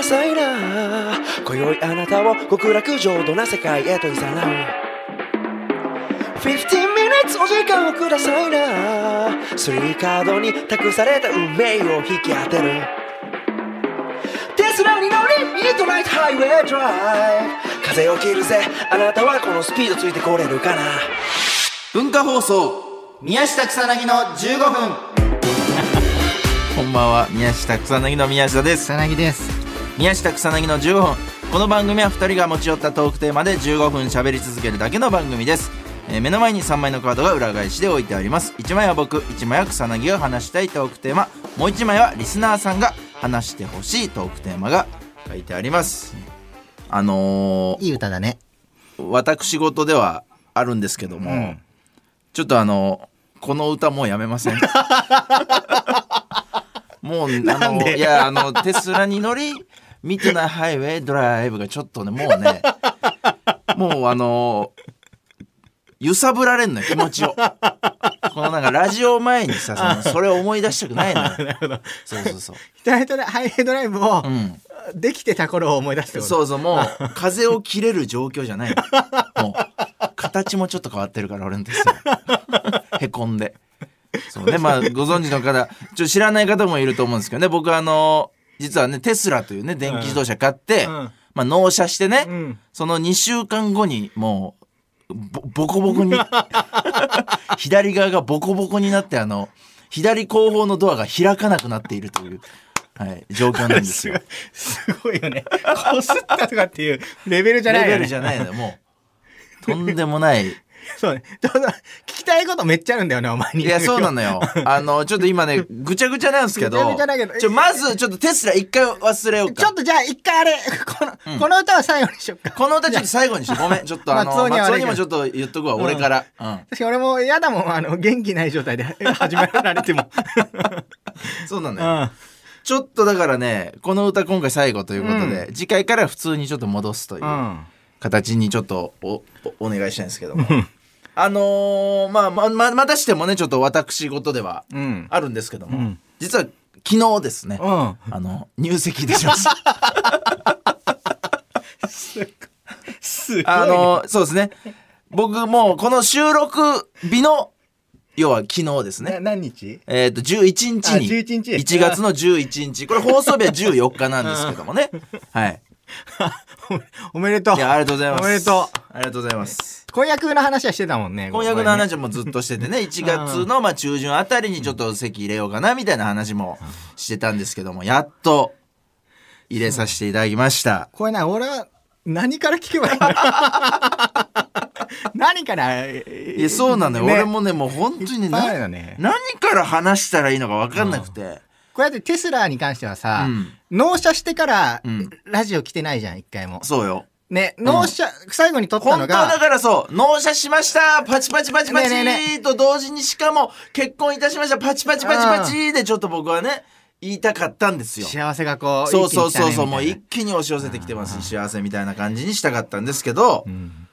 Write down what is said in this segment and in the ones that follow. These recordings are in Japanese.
ださいな。今宵あなたを極楽浄土な世界へと誘う15 minutes お時間をくださいな。3カードに託された運命を引き当てる。テスラに乗りミッドナイトハイウェイドライブ。風を切るぜ。あなたはこのスピードついてこれるかな。文化放送宮下草薙の15分。こんばんは宮下草薙の宮下です。草薙です宮下草薙の15分この番組は2人が持ち寄ったトークテーマで15分喋り続けるだけの番組です、えー目の前に3枚のカードが裏返しで置いてあります。1枚は僕1枚は草薙が話したいトークテーマ。もう1枚はリスナーさんが話してほしいトークテーマが書いてあります。あのーいい歌だね。私事ではあるんですけども、うん。ちょっとあのこの歌もうやめません？もうあのいやあのテスラに乗りミッドナイトハイウェイドライブがちょっとねもうねもうあの揺さぶられんのよ気持ちを。このなんかラジオ前にさそのそれを思い出したくないのよ。そうそうそう、ヒハイヘイドライブをうん、できてた頃を思い出してそうそうもう風を切れる状況じゃないのもう形もちょっと変わってるから俺のテスラ。へこんでそうね。まあご存知の方ちょっと知らない方もいると思うんですけどね。僕あの実はねテスラというね電気自動車買って、うん。まあ、納車してね、うん。その2週間後にもうボボコボコに 左側がボコボコになってあの左後方のドアが開かなくなっているという、はい、状況なんですよ。すごいよね。こすったとかっていうレベルじゃないよね。レベルじゃないのよ。もうとんでもないそうね。聞きたいことめっちゃあるんだよねお前に。いやそうなのよ。あのちょっと今ねぐちゃぐちゃなんですけどぐちゃぐちゃだけどちょまずちょっとテスラ一回忘れようか。ちょっとじゃあ一回あれこの,、この歌は最後にしよっか。この歌ちょっと最後にしてごめん。ちょっとあの松尾に松尾にもちょっと言っとくわ俺から、うん、確かに俺も嫌だもんあの元気ない状態で始められても。そうなのよ。うん。ちょっとだからねこの歌今回最後ということで、次回から普通にちょっと戻すという。うん形にちょっとおおお願いしたいんですけども。あのーまあまままたしてもねちょっと私事ではうん。あるんですけども、うん。実は昨日ですね、うん。あの入籍いたしました。すごい、ね、あのそうですね。僕もうこの収録日の要は昨日ですなね何日？えっ、と11日に。あ11日。1月の11日。これ放送日は14日なんですけどもね。はい おめでとう。いやありがとうございます。おめでとありがとうございます。婚約の話はしてたもんね婚約の話もずっとしててね 1月のまあ中旬あたりにちょっと席入れようかなみたいな話もしてたんですけどもやっと入れさせていただきました。これな俺は何から聞けばいいの？何から？いそうなのよ、ね。俺もねもう本当にねね。何から話したらいいのか分かんなくて、こうやってテスラに関してはさ、うん。納車してからうん。ラジオ来てないじゃん一回も。そうよ。ね納車、最後に撮ったの本当はだがからそう。納車しました。パチパチパチパチねえねえねと同時にしかも結婚いたしました。パチパチパチパチでちょっと僕はね言いたかったんですよ。幸せがこうそうそうそうそう。もう一一気に押し寄せてきてます。幸せみたいな感じにしたかったんですけど、気に来たねみ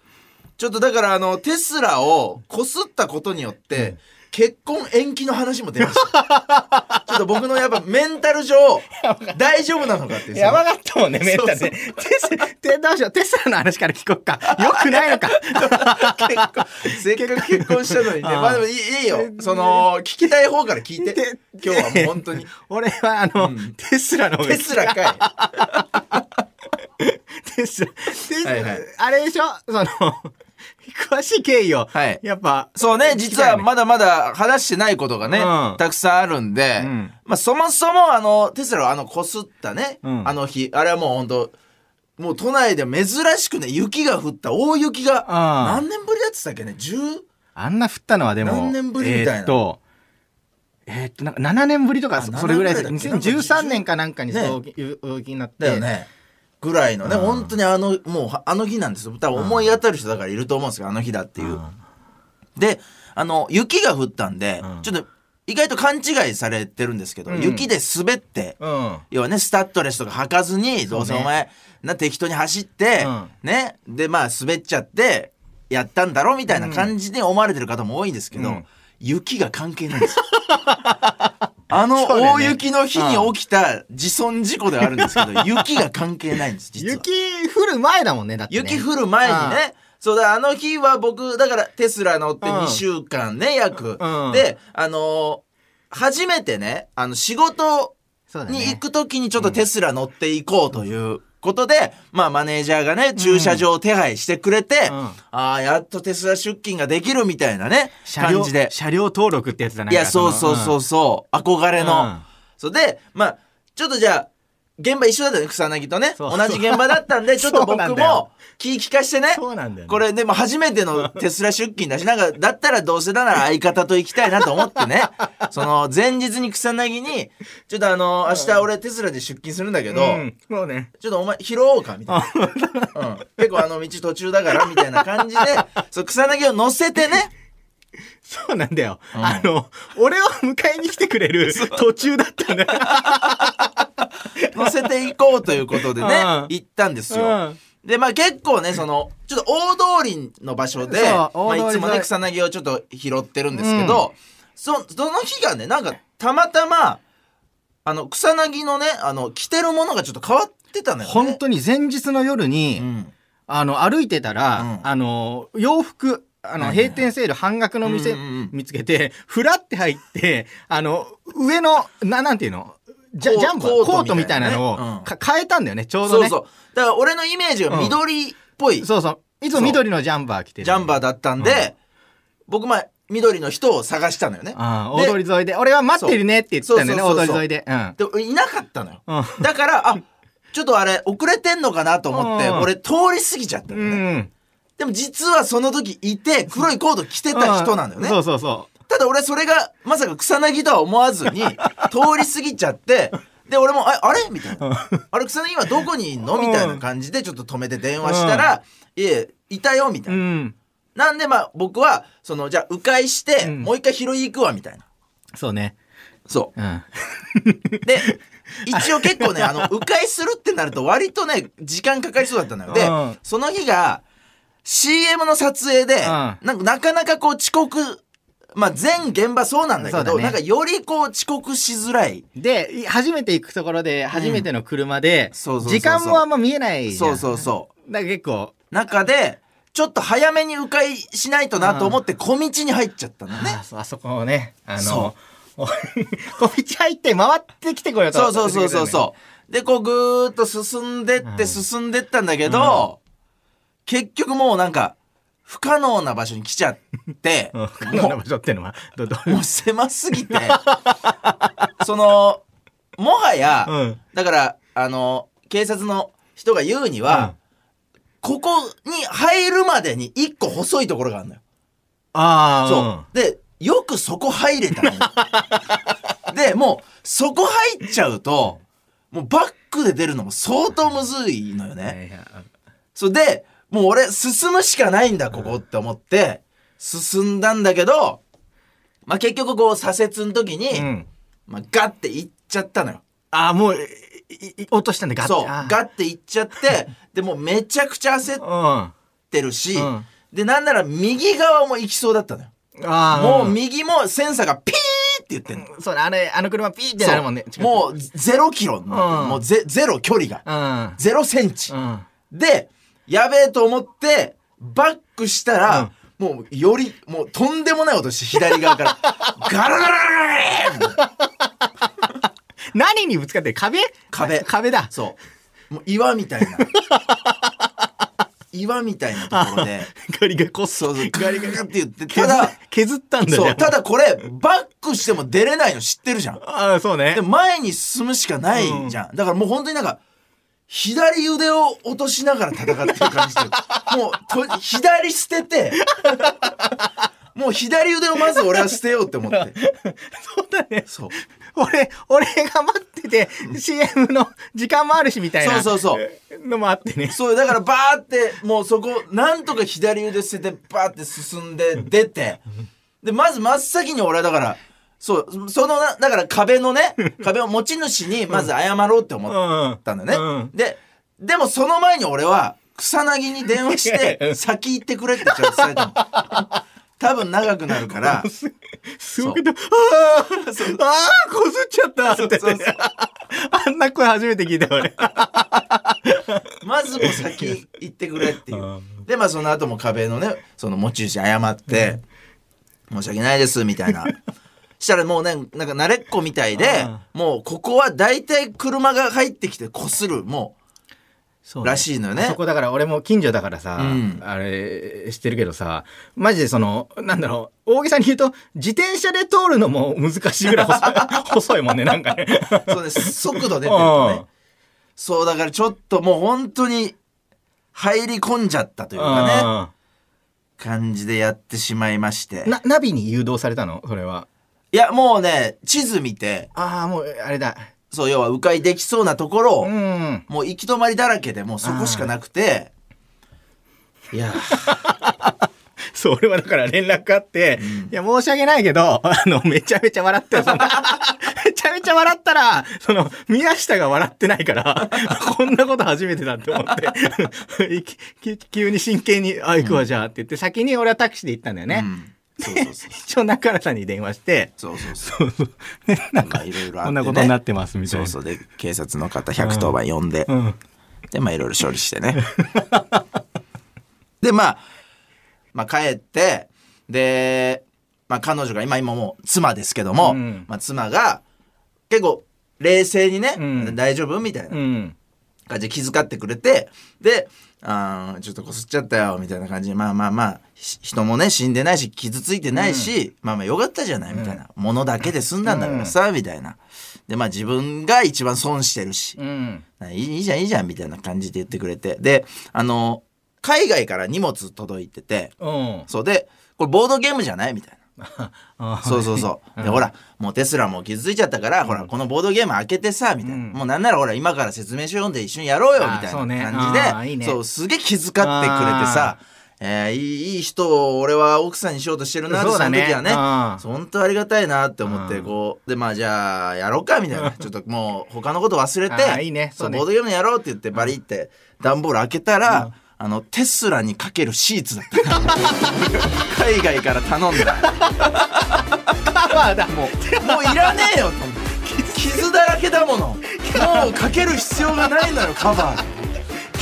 ちょっとだからあのテスラをこすったことによって、結婚延期の話も出ました。ちょっと僕のやっぱメンタル上大丈夫なのかってやばかったもんねメンタルね。テどうしよう。テスラの話から聞こっか。よくないのか。せっかく結婚したのにね。まあでもいいいいよ。その聞きたい方から聞いて。て今日はもう本当に。俺はあの、うん。テスラのテスラか テスラテスラはいはい。あれでしょ？その詳しい経緯を、はい。やっぱいそうね実はまだまだ話してないことがね、うん。たくさんあるんで、うん。まあそもそもあのテスラはあのこすったね、うん。あの日あれはもう本当もう都内で珍しくね雪が降った大雪が何年ぶりだってたっけね10あんな降ったのはでも何年ぶりみたいな。えーっとえーっとなんか7年ぶりとかあそれぐらいです。7年ぶりだっけ2013年かなんかにね。そういう大雪になってだよねぐらいの。ね、うん。本当にあのもうあの日なんですよ。多分思い当たる人だからいると思うんですけどあの日だっていう、であの雪が降ったんで、うん。ちょっと意外と勘違いされてるんですけど、うん。雪で滑って、うん。要はねスタッドレスとか履かずにどうせお前な適当に走って、うん。ね。でまあ滑っちゃってやったんだろみたいな感じで思われてる方も多いんですけど、うん。雪が関係ないんですよ あの大雪の日に起きた自損事故ではあるんですけど、雪が関係ないんです、実は。雪降る前だもんね、だって、ね。雪降る前にね、そうだ、あの日は僕、だからテスラ乗ってうん2週間ね、約うん。で、あのー初めてね、あの、仕事。に行くときにちょっとテスラ乗っていこうということで、まあマネージャーがね、駐車場を手配してくれて、うんああ、やっとテスラ出勤ができるみたいなね、感じで。車両登録ってやつだね。いや、そうそうそうそう、憧れの。うんそうで、まあ、ちょっとじゃあ、現場一緒だったね、草薙とね。同じ現場だったんで、ちょっと僕も気利かしてね。そうなんだよねこれでも初めてのテスラ出勤だし、なんか、だったらどうせだなら相方と行きたいなと思ってね。その、前日に草薙に、ちょっとあの、明日俺テスラで出勤するんだけど、ううね。ちょっとお前拾おうかみたいな。うん、結構あの道途中だからみたいな感じで、そう草薙を乗せてね。そうなんだよ。うんあの、俺を迎えに来てくれる途中だったんだよ。乗せていこうということでね、うん。行ったんですよ。うん。で、まあ結構ね、その、ちょっと大通りの場所で、まあいいつもね、草薙をちょっと拾ってるんですけど、そ、その日がね、なんかたまたま、あの、草薙のね、あの、着てるものがちょっと変わってたのよね。本当に前日の夜に、うん。あの、歩いてたら、うん。あの、洋服、あの、閉店セール半額の店うんうんうん。見つけて、ふらって入って、あの、上の、な、なんていうの？ジャンバーコートみたいなのを変えたんだよね、ちょうどね。そうそう。だから俺のイメージが緑っぽい、そうそう。いつも緑のジャンバー着てる。ジャンバーだったんで、僕、まあ、緑の人を探したのよね。ああ、で大通り沿いで。俺は待ってるねって言ってたんだよね、大通り沿いで。うん。で、いなかったのよ。うんだから、あ、ちょっとあれ、遅れてんのかなと思って、うん俺通り過ぎちゃったのうね。ん。でも実はその時いて、黒いコート着てた人なんだよね。そうそうそただ俺それが、まさか草薙とは思わずに、通り過ぎちゃって、で、俺も、ああれ？みたいな。あれ、草薙今どこにいんの？みたいな感じでちょっと止めて電話したら、いえ、いたよ、みたう。いうな。ん。なんでまあ僕は、その、じゃあ迂回して、うんもう一回拾い行くわ、みたいな。そうね。そうん。う。で、一応結構ね、あの、迂回するってなると割とね、時間かかりそうだったのよ。でうん、その日が、CM の撮影で、んなんかなかなかこう遅刻、まあ全現場そうなんだけど、ねなんかよりこう遅刻しづらい。で、い初めて行くところで、初めての車で、時間もあんま見えない。そうそうそう。だから結構、中で、ちょっと早めに迂回しないとなと思って小道に入っちゃったのねあ。そあそこをね、あその、小道入って回ってきてこようと。そうそうそうそうそう。で、こうぐーっと進んでってうん進んでったんだけど、結局もうなんか、不可能な場所に来ちゃって、うん。不可能な場所っていうのは、もう狭すぎて、その、もはや、うんだから、あの、警察の人が言うには、ここに入るまでに一個細いところがあるのよ。ああ、そう。で、よくそこ入れたのよ。で、もう、そこ入っちゃうと、もうバックで出るのも相当むずいのようん。ね。そうで、もう俺進むしかないんだ、ここって思って、進んだんだけど、まあ、結局こう左折の時に、うん。まあ、ガッて行っちゃったのよ。ああ、もう、落としたんだ、ガッて。そう、ガッて行っちゃって、でもうめちゃくちゃ焦っうん。てるし、うんで、なんなら右側も行きそうだったのよ。ああ、もう右もセンサーがピーって言ってんの。そうだ、あれ、あの車ピーってなるもんね。そうもうゼロキロ、んもうゼゼロ距離が。うん。ゼロセンチ。うん。で、やべえと思って、バックしたら、もうより、もうとんでもない音して左側から、ガラガラガラガラ何にぶつかってる壁？壁壁だ。そう。もう岩みたいな。岩みたいなところで、ガリがこっそうそう、ガリガリガリって言って、削ただ、削ったんだそう、じゃんただこれ、バックしても出れないの知ってるじゃん。ああ、そうねで、。前に進むしかないじゃん。だからもう本当になんか、左腕を落としながら戦ってる感じで、もうと、左捨てて、もう左腕をまず俺は捨てようって思って。そうだね。そう。俺、俺が待ってて、CM の時間もあるしみたいな。そうそうう。のもあってね。そう、だからバーって、もうそこ、なんとか左腕捨てて、バーって進んで、出て、で、まず真っ先に俺はだから、そう、そのな、だから壁のね、壁を持ち主にまず謝ろうって思ったんだよね。うん。で、でもその前に俺は、草薙に電話しうて、ん先行ってくれってちゃんと伝えたの。多分長くなるから。すごいああ、ああ、こすっちゃったって。そうそうそう。あんな声初めて聞いたよ俺。まずもう先行ってくれっていう。うでまあその後も壁のねその持ち主謝って「申し訳ないです」みたいなしたらもうねなんか慣れっこみたいでもうここは大体車が入ってきてこするもそうらしいのよね。そこだから俺も近所だからさ、うん。あれ知ってるけどさマジでそのなんだろう大げさに言うと自転車で通るのも難しいぐらい細い 細いもんねなんかね。うそうね速度出てるとね。うん。そうだからちょっともう本当に入り込んじゃったというかね。感じでやってしまいまして。なナビに誘導されたの？それは。いやもうね地図見て。ああもうあれだ。そう要は迂回できそうなところを、うん。もう行き止まりだらけでもうそこしかなくて。いや。そう、俺はだから連絡あって、いや、申し訳ないけど、あの、めちゃめちゃ笑ってよ、その めちゃめちゃ笑ったら、その、宮下が笑ってないから、こんなこと初めてだって思って、いきき急に真剣に、あ、行くわ、じゃあって言って、先に俺はタクシーで行ったんだよね。うん 一応中原さんに電話して、そうそうそう。そうそう。ね、なんか、まあいろいろあってね。こんなことになってます、みたいな。そうそう。で警察の方110番呼んで、うん。でまあいろいろ処理してね。でまあまあ帰ってでまあ彼女が今今もう妻ですけども、うん。まあ、妻が結構冷静にね、うん。大丈夫？みたいなうん。感じで気遣ってくれてであーちょっとこすっちゃったよみたいな感じ。でまあまあまあひ人もね死んでないし傷ついてないし、まあまあよかったじゃないみたいな、ものだけで済んだんだからさ、みたいなでまあ自分が一番損してるし、うん。いいいいじゃんいいじゃんみたいな感じで言ってくれて。であの海外から荷物届いてて。うん。そうでこれボードゲームじゃない？みたいな。あ そうそうそう。で、ほら、もうテスラも傷ついちゃったから、ほら、このボードゲーム開けてさ、みたいな。うん。もうなんならほら、今から説明書読んで一緒にやろうよ、みたいな感じで、そう、すげえ気遣ってくれてさ、えーいい人を俺は奥さんにしようとしてるなって、その時はね本当ありがたいなって思って、うん。こう、で、まあじゃあ、やろうか、みたいな。ちょっともう、他のこと忘れて、あーいいね。そ、そうボードゲームやろうって言って、バリって、段ボール開けたら、あの、テスラにかけるシーツだった。海外から頼んだ。カバーだ。もう。もういらねえよ傷だらけだものもうかける必要がないのよカバー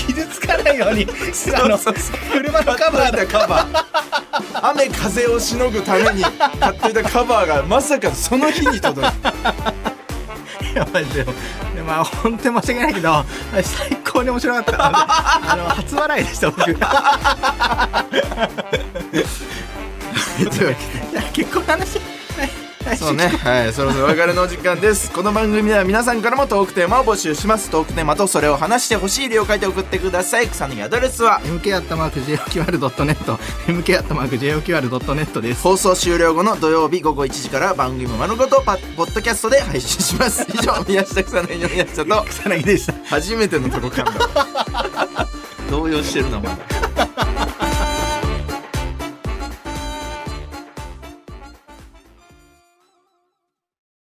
傷つかないように、あの、車のカバーだ。カバー雨風をしのぐために買っていたカバーがまさかその日に届いたいやマジででまあ本当に申し訳ないけど最高に面白かったあの初笑いでした僕。結婚の話そうね。はい。そろそろお別れのお時間です。この番組では皆さんからもトークテーマを募集します。トークテーマとそれを話してほしい理由を書いて送ってください。草薙アドレスは MK アットマーク JOQR.net MK アットマーク JOQR.net です。放送終了後の土曜日午後1時から番組丸ごとパポッドキャストで配信します。以上宮下草薙の宮下と草薙でした。初めてのとこ噛んだ。動揺してるなまだ